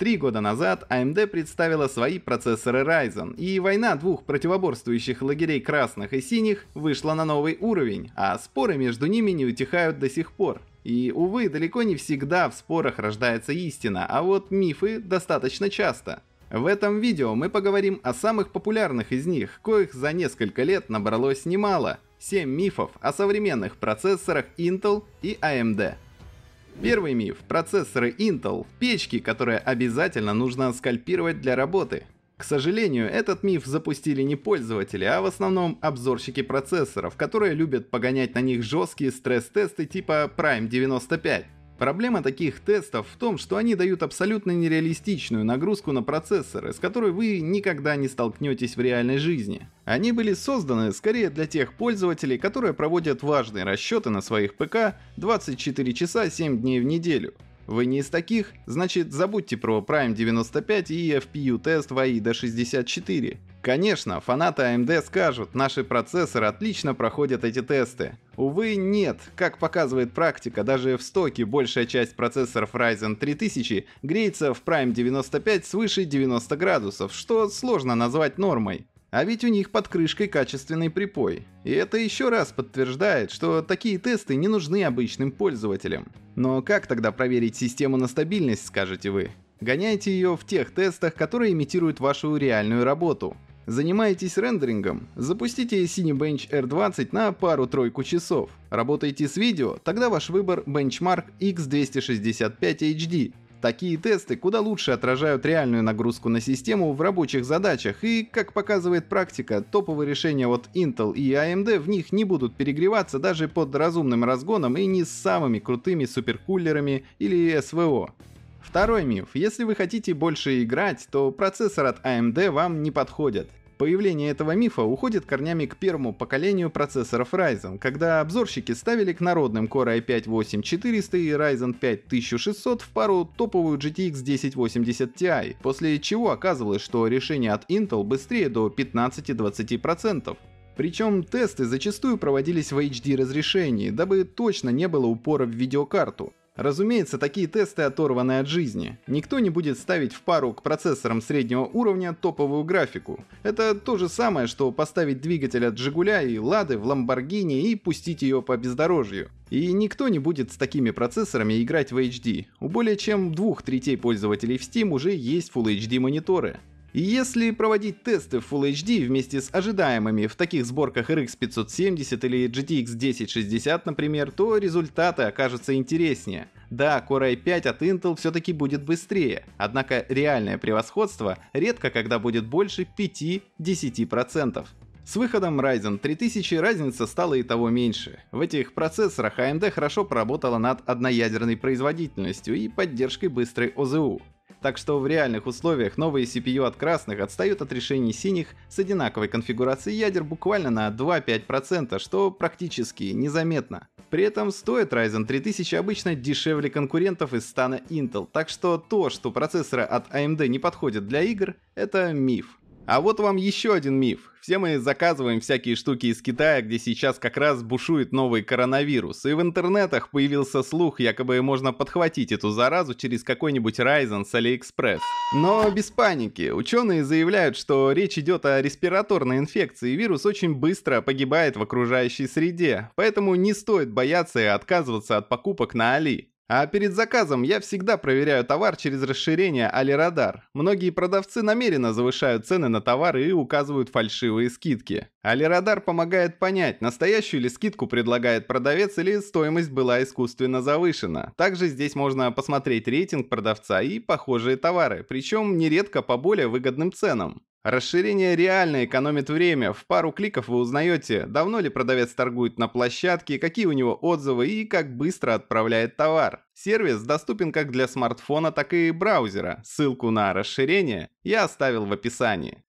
Три года назад AMD представила свои процессоры Ryzen, и война двух противоборствующих лагерей красных и синих вышла на новый уровень, а споры между ними не утихают до сих пор. И, увы, далеко не всегда в спорах рождается истина, а вот мифы достаточно часто. В этом видео мы поговорим о самых популярных из них, коих за несколько лет набралось немало. 7 мифов о современных процессорах Intel и AMD. Первый миф. Процессоры Intel – печки, которые обязательно нужно скальпировать для работы. К сожалению, этот миф запустили не пользователи, а в основном обзорщики процессоров, которые любят погонять на них жесткие стресс-тесты типа Prime 95. Проблема таких тестов в том, что они дают абсолютно нереалистичную нагрузку на процессоры, с которой вы никогда не столкнетесь в реальной жизни. Они были созданы скорее для тех пользователей, которые проводят важные расчеты на своих ПК 24 часа 7 дней в неделю. Вы не из таких? Значит, забудьте про Prime 95 и FPU тест в AIDA 64. Конечно, фанаты AMD скажут, наши процессоры отлично проходят эти тесты. Увы, нет. Как показывает практика, даже в стоке большая часть процессоров Ryzen 3000 греется в Prime 95 свыше 90 градусов, что сложно назвать нормой. А ведь у них под крышкой качественный припой. И это еще раз подтверждает, что такие тесты не нужны обычным пользователям. Но как тогда проверить систему на стабильность, скажете вы? Гоняйте ее в тех тестах, которые имитируют вашу реальную работу. Занимаетесь рендерингом? Запустите Cinebench R20 на пару-тройку часов. Работаете с видео? Тогда ваш выбор Benchmark X265 HD Такие тесты куда лучше отражают реальную нагрузку на систему в рабочих задачах, и, как показывает практика, топовые решения от Intel и AMD в них не будут перегреваться даже под разумным разгоном и не с самыми крутыми суперкулерами или СВО. Второй миф. Если вы хотите больше играть, то процессор от AMD вам не подходит. Появление этого мифа уходит корнями к первому поколению процессоров Ryzen, когда обзорщики ставили к народным Core i5-8400 и Ryzen 5 1600 в пару топовую GTX 1080 Ti, после чего оказывалось, что решение от Intel быстрее до 15-20%. Причем тесты зачастую проводились в HD разрешении, дабы точно не было упора в видеокарту. Разумеется, такие тесты оторваны от жизни. Никто не будет ставить в пару к процессорам среднего уровня топовую графику. Это то же самое, что поставить двигатель от Жигуля и Лады в Ламборгини и пустить ее по бездорожью. И никто не будет с такими процессорами играть в HD. У более чем двух третей пользователей в Steam уже есть Full HD мониторы. Если проводить тесты в Full HD вместе с ожидаемыми в таких сборках RX 570 или GTX 1060, например, то результаты окажутся интереснее. Да, Core i5 от Intel все-таки будет быстрее, однако реальное превосходство редко когда будет больше 5-10%. С выходом Ryzen 3000 разница стала и того меньше. В этих процессорах AMD хорошо поработала над одноядерной производительностью и поддержкой быстрой ОЗУ. Так что в реальных условиях новые CPU от красных отстают от решений синих с одинаковой конфигурацией ядер буквально на 2-5%, что практически незаметно. При этом стоит Ryzen 3000 обычно дешевле конкурентов из стана Intel, так что то, что процессоры от AMD не подходят для игр, это миф. А вот вам еще один миф. Все мы заказываем всякие штуки из Китая, где сейчас как раз бушует новый коронавирус. И в интернетах появился слух, якобы можно подхватить эту заразу через какой-нибудь Ryzen с AliExpress. Но без паники. Ученые заявляют, что речь идет о респираторной инфекции, вирус очень быстро погибает в окружающей среде. Поэтому не стоит бояться и отказываться от покупок на Али. А перед заказом я всегда проверяю товар через расширение Алирадар. Многие продавцы намеренно завышают цены на товары и указывают фальшивые скидки. Алирадар помогает понять, настоящую ли скидку предлагает продавец или стоимость была искусственно завышена. Также здесь можно посмотреть рейтинг продавца и похожие товары, причем нередко по более выгодным ценам. Расширение реально экономит время. В пару кликов вы узнаете, давно ли продавец торгует на площадке, какие у него отзывы и как быстро отправляет товар. Сервис доступен как для смартфона, так и браузера. Ссылку на расширение я оставил в описании.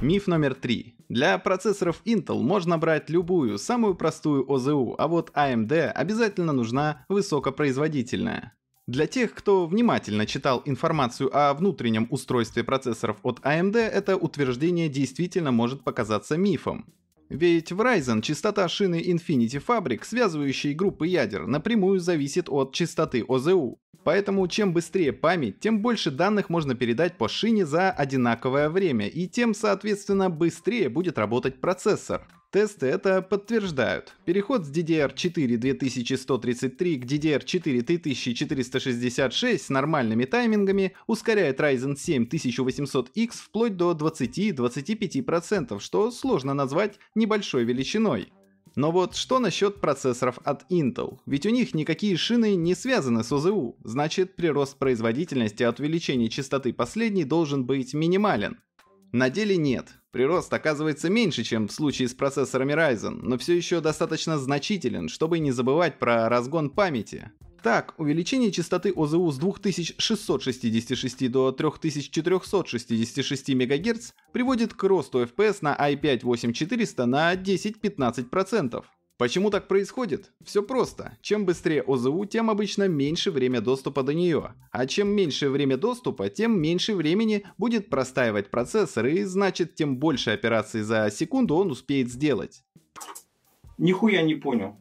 Миф номер три. Для процессоров Intel можно брать любую, самую простую ОЗУ, а вот AMD обязательно нужна высокопроизводительная. Для тех, кто внимательно читал информацию о внутреннем устройстве процессоров от AMD, это утверждение действительно может показаться мифом. Ведь в Ryzen частота шины Infinity Fabric, связывающей группы ядер, напрямую зависит от частоты ОЗУ. Поэтому чем быстрее память, тем больше данных можно передать по шине за одинаковое время, и тем, соответственно, быстрее будет работать процессор. Тесты это подтверждают. Переход с DDR4 2133 к DDR4 3466 с нормальными таймингами ускоряет Ryzen 7 1800X вплоть до 20-25%, что сложно назвать небольшой величиной. Но вот что насчет процессоров от Intel? Ведь у них никакие шины не связаны с ОЗУ, значит прирост производительности от увеличения частоты последней должен быть минимален. На деле нет. Прирост оказывается меньше, чем в случае с процессорами Ryzen, но все еще достаточно значителен, чтобы не забывать про разгон памяти. Так, увеличение частоты ОЗУ с 2666 до 3466 МГц приводит к росту FPS на i5-8400 на 10-15%. Почему так происходит? Все просто. Чем быстрее ОЗУ, тем обычно меньше время доступа до нее. А чем меньше время доступа, тем меньше времени будет простаивать процессор, и значит, тем больше операций за секунду он успеет сделать. Нихуя не понял.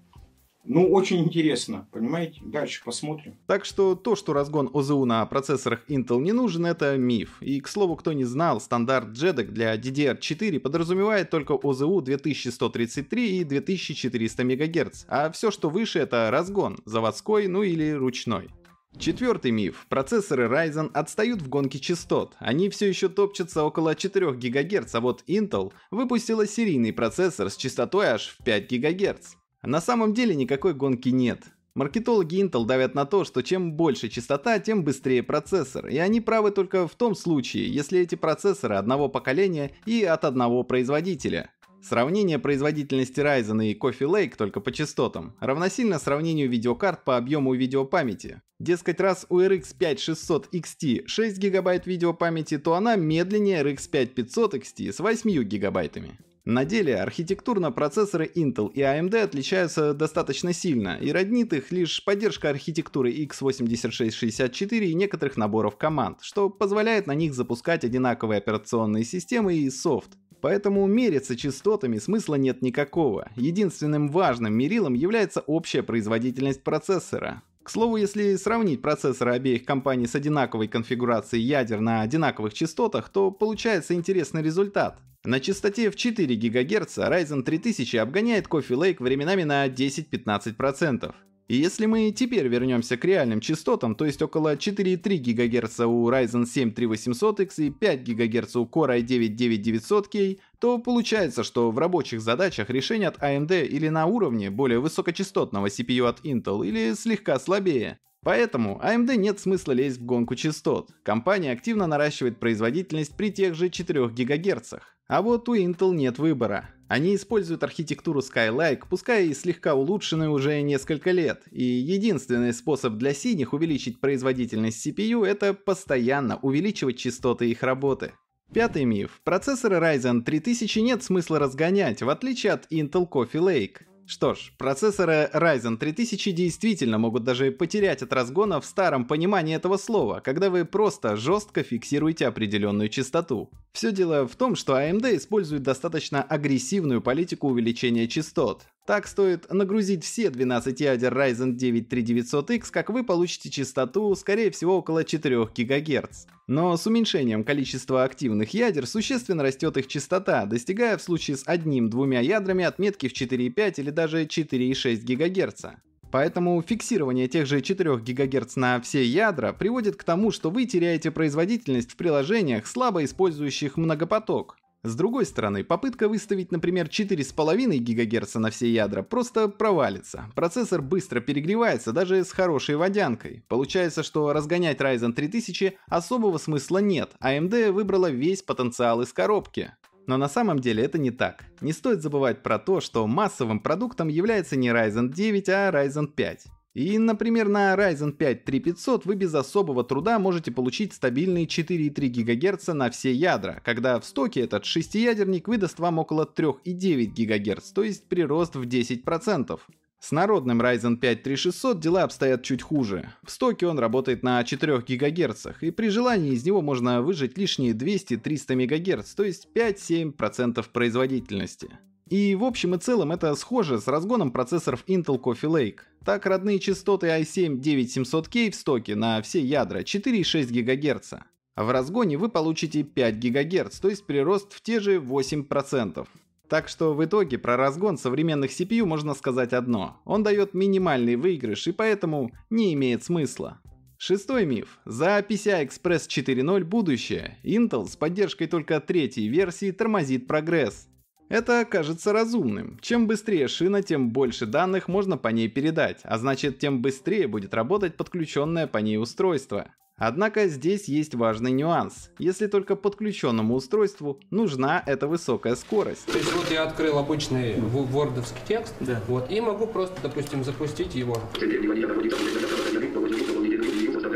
Ну, очень интересно, понимаете? Дальше посмотрим. Так что то, что разгон ОЗУ на процессорах Intel не нужен, это миф. И, к слову, кто не знал, стандарт JEDEC для DDR4 подразумевает только ОЗУ 2133 и 2400 МГц, а все, что выше, это разгон, заводской, ну или ручной. Четвертый миф. Процессоры Ryzen отстают в гонке частот. Они все еще топчутся около 4 ГГц, а вот Intel выпустила серийный процессор с частотой аж в 5 ГГц. На самом деле никакой гонки нет. Маркетологи Intel давят на то, что чем больше частота, тем быстрее процессор. И они правы только в том случае, если эти процессоры одного поколения и от одного производителя. Сравнение производительности Ryzen и Coffee Lake только по частотам равносильно сравнению видеокарт по объему видеопамяти. Дескать, раз у RX 5600 XT 6 ГБ видеопамяти, то она медленнее RX 5500 XT с 8 гигабайтами. На деле архитектурно процессоры Intel и AMD отличаются достаточно сильно, и роднит их лишь поддержка архитектуры x86-64 и некоторых наборов команд, что позволяет на них запускать одинаковые операционные системы и софт. Поэтому мериться частотами смысла нет никакого. Единственным важным мерилом является общая производительность процессора. К слову, если сравнить процессоры обеих компаний с одинаковой конфигурацией ядер на одинаковых частотах, то получается интересный результат. На частоте в 4 ГГц Ryzen 3000 обгоняет Coffee Lake временами на 10-15%. И если мы теперь вернемся к реальным частотам, то есть около 4,3 ГГц у Ryzen 7 3800X и 5 ГГц у Core i9 9900K, то получается, что в рабочих задачах решение от AMD или на уровне более высокочастотного CPU от Intel, или слегка слабее. Поэтому AMD нет смысла лезть в гонку частот. Компания активно наращивает производительность при тех же 4 ГГц. А вот у Intel нет выбора. Они используют архитектуру Skylake, пускай и слегка улучшенную уже несколько лет, и единственный способ для синих увеличить производительность CPU это постоянно увеличивать частоты их работы. Пятый миф. Процессоры Ryzen 3000 нет смысла разгонять, в отличие от Intel Coffee Lake. Что ж, процессоры Ryzen 3000 действительно могут даже потерять от разгона в старом понимании этого слова, когда вы просто жестко фиксируете определенную частоту. Все дело в том, что AMD использует достаточно агрессивную политику увеличения частот. Так стоит нагрузить все 12 ядер Ryzen 9 3900X, как вы получите частоту, скорее всего, около 4 ГГц. Но с уменьшением количества активных ядер существенно растет их частота, достигая в случае с одним-двумя ядрами отметки в 4,5 или даже 4,6 ГГц. Поэтому фиксирование тех же 4 ГГц на все ядра приводит к тому, что вы теряете производительность в приложениях, слабо использующих многопоток. С другой стороны, попытка выставить, например, 4,5 ГГц на все ядра просто провалится. Процессор быстро перегревается даже с хорошей водянкой. Получается, что разгонять Ryzen 3000 особого смысла нет, AMD выбрала весь потенциал из коробки. Но на самом деле это не так. Не стоит забывать про то, что массовым продуктом является не Ryzen 9, а Ryzen 5. И, например, на Ryzen 5 3500 вы без особого труда можете получить стабильные 4,3 ГГц на все ядра, когда в стоке этот шестиядерник выдаст вам около 3,9 ГГц, то есть прирост в 10%. С народным Ryzen 5 3600 дела обстоят чуть хуже. В стоке он работает на 4 ГГц, и при желании из него можно выжать лишние 200-300 МГц, то есть 5-7% производительности. И в общем и целом это схоже с разгоном процессоров Intel Coffee Lake. Так родные частоты i7-9700K в стоке на все ядра 4,6 ГГц. В разгоне вы получите 5 ГГц, то есть прирост в те же 8%. Так что в итоге про разгон современных CPU можно сказать одно. Он дает минимальный выигрыш и поэтому не имеет смысла. Шестой миф. За PCI Express 4.0 будущее. Intel с поддержкой только третьей версии тормозит прогресс. Это кажется разумным. Чем быстрее шина, тем больше данных можно по ней передать, а значит тем быстрее будет работать подключенное по ней устройство. Однако здесь есть важный нюанс. Если только подключенному устройству нужна эта высокая скорость. То есть вот я открыл обычный вордовский текст, да. вот, и могу просто, допустим, запустить его.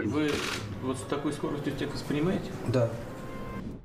Вы вот с такой скоростью текст воспринимаете? Да.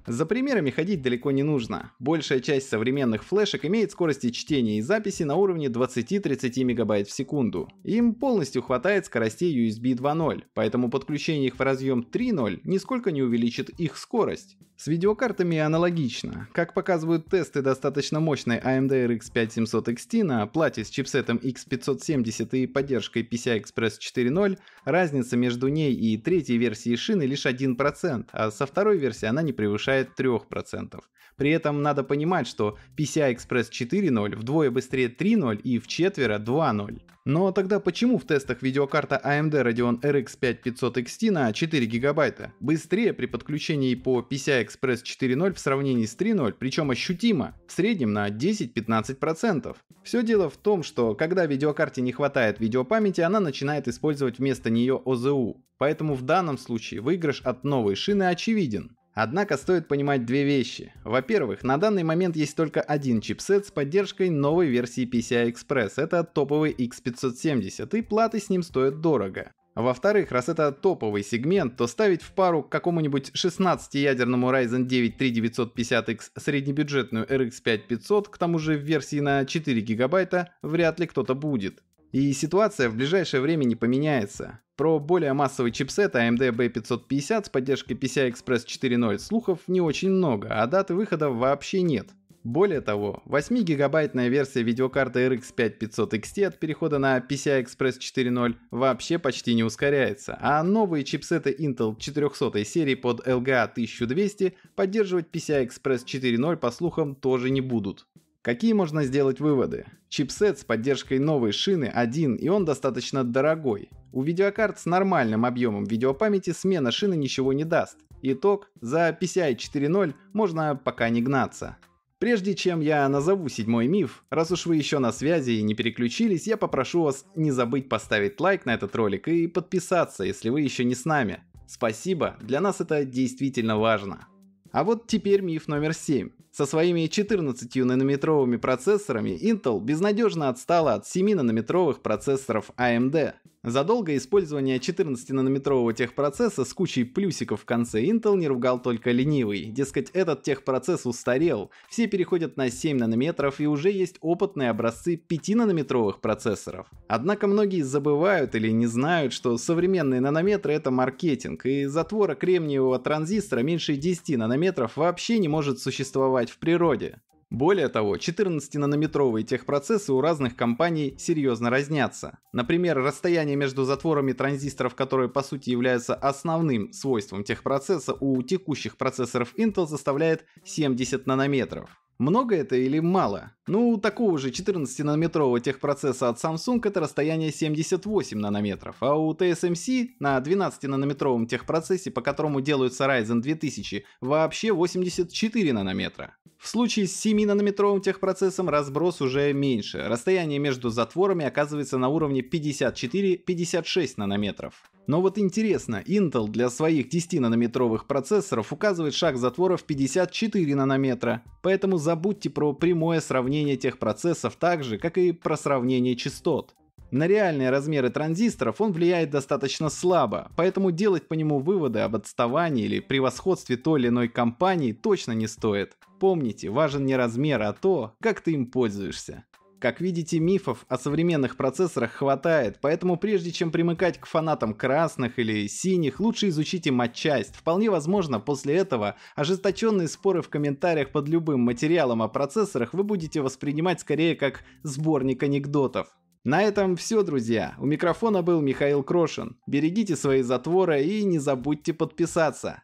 За примерами ходить далеко не нужно. Большая часть современных флешек имеет скорости чтения и записи на уровне 20-30 МБ в секунду. Им полностью хватает скоростей USB 2.0, поэтому подключение их в разъем 3.0 нисколько не увеличит их скорость. С видеокартами аналогично. Как показывают тесты достаточно мощной AMD RX 5700 XT на плате с чипсетом X570 и поддержкой PCI Express 4.0, разница между ней и третьей версией шины лишь 1%, а со второй версии она не превышает 3%. При этом надо понимать, что PCI Express 4.0 вдвое быстрее 3.0 и в четверо 2.0. Но тогда почему в тестах видеокарта AMD Radeon RX 5500 XT на 4 гигабайта быстрее при подключении по PCI Express 4.0 в сравнении с 3.0, причем ощутимо, в среднем на 10-15%? Все дело в том, что когда видеокарте не хватает видеопамяти, она начинает использовать вместо нее OZU. Поэтому в данном случае выигрыш от новой шины очевиден. Однако стоит понимать две вещи. Во-первых, на данный момент есть только один чипсет с поддержкой новой версии PCI Express. Это топовый X570 и платы с ним стоят дорого. Во-вторых, раз это топовый сегмент, то ставить в пару к какому-нибудь 16-ядерному Ryzen 9 3950X среднебюджетную RX 5500, к тому же в версии на 4 гигабайта, вряд ли кто-то будет. И ситуация в ближайшее время не поменяется. Про более массовый чипсет AMD B550 с поддержкой PCI Express 4.0 слухов не очень много, а даты выхода вообще нет. Более того, 8-гигабайтная версия видеокарты RX 5500 XT от перехода на PCI Express 4.0 вообще почти не ускоряется, а новые чипсеты Intel 400 серии под LGA 1200 поддерживать PCI Express 4.0 по слухам тоже не будут. Какие можно сделать выводы? Чипсет с поддержкой новой шины один и он достаточно дорогой. У видеокарт с нормальным объемом видеопамяти смена шины ничего не даст. Итог, за PCI 4.0 можно пока не гнаться. Прежде чем я назову седьмой миф, раз уж вы еще на связи и не переключились, я попрошу вас не забыть поставить лайк на этот ролик и подписаться, если вы еще не с нами. Спасибо, для нас это действительно важно. А вот теперь миф номер 7. Со своими 14-нанометровыми процессорами Intel безнадежно отстала от 7-нанометровых процессоров AMD. За долгое использование 14-нанометрового техпроцесса с кучей плюсиков в конце Intel не ругал только ленивый. Дескать, этот техпроцесс устарел, все переходят на 7 нанометров и уже есть опытные образцы 5-нанометровых процессоров. Однако многие забывают или не знают, что современные нанометры это маркетинг, и затвора кремниевого транзистора меньше 10 нанометров вообще не может существовать в природе. Более того, 14-нанометровые техпроцессы у разных компаний серьезно разнятся. Например, расстояние между затворами транзисторов, которые по сути являются основным свойством техпроцесса, у текущих процессоров Intel составляет 70 нанометров. Много это или мало? Ну, у такого же 14-нанометрового техпроцесса от Samsung это расстояние 78 нанометров, а у TSMC на 12-нанометровом техпроцессе, по которому делаются Ryzen 2000, вообще 84 нанометра. В случае с 7-нанометровым техпроцессом разброс уже меньше, расстояние между затворами оказывается на уровне 54-56 нанометров. Но вот интересно, Intel для своих 10-нанометровых процессоров указывает шаг затвора в 54 нанометра, поэтому забудьте про прямое сравнение тех процессов так же, как и про сравнение частот. На реальные размеры транзисторов он влияет достаточно слабо, поэтому делать по нему выводы об отставании или превосходстве той или иной компании точно не стоит. Помните, важен не размер, а то, как ты им пользуешься. Как видите, мифов о современных процессорах хватает, поэтому прежде чем примыкать к фанатам красных или синих, лучше изучите матчасть. Вполне возможно, после этого ожесточенные споры в комментариях под любым материалом о процессорах вы будете воспринимать скорее как сборник анекдотов. На этом все, друзья. У микрофона был Михаил Крошин. Берегите свои затворы и не забудьте подписаться.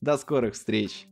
До скорых встреч!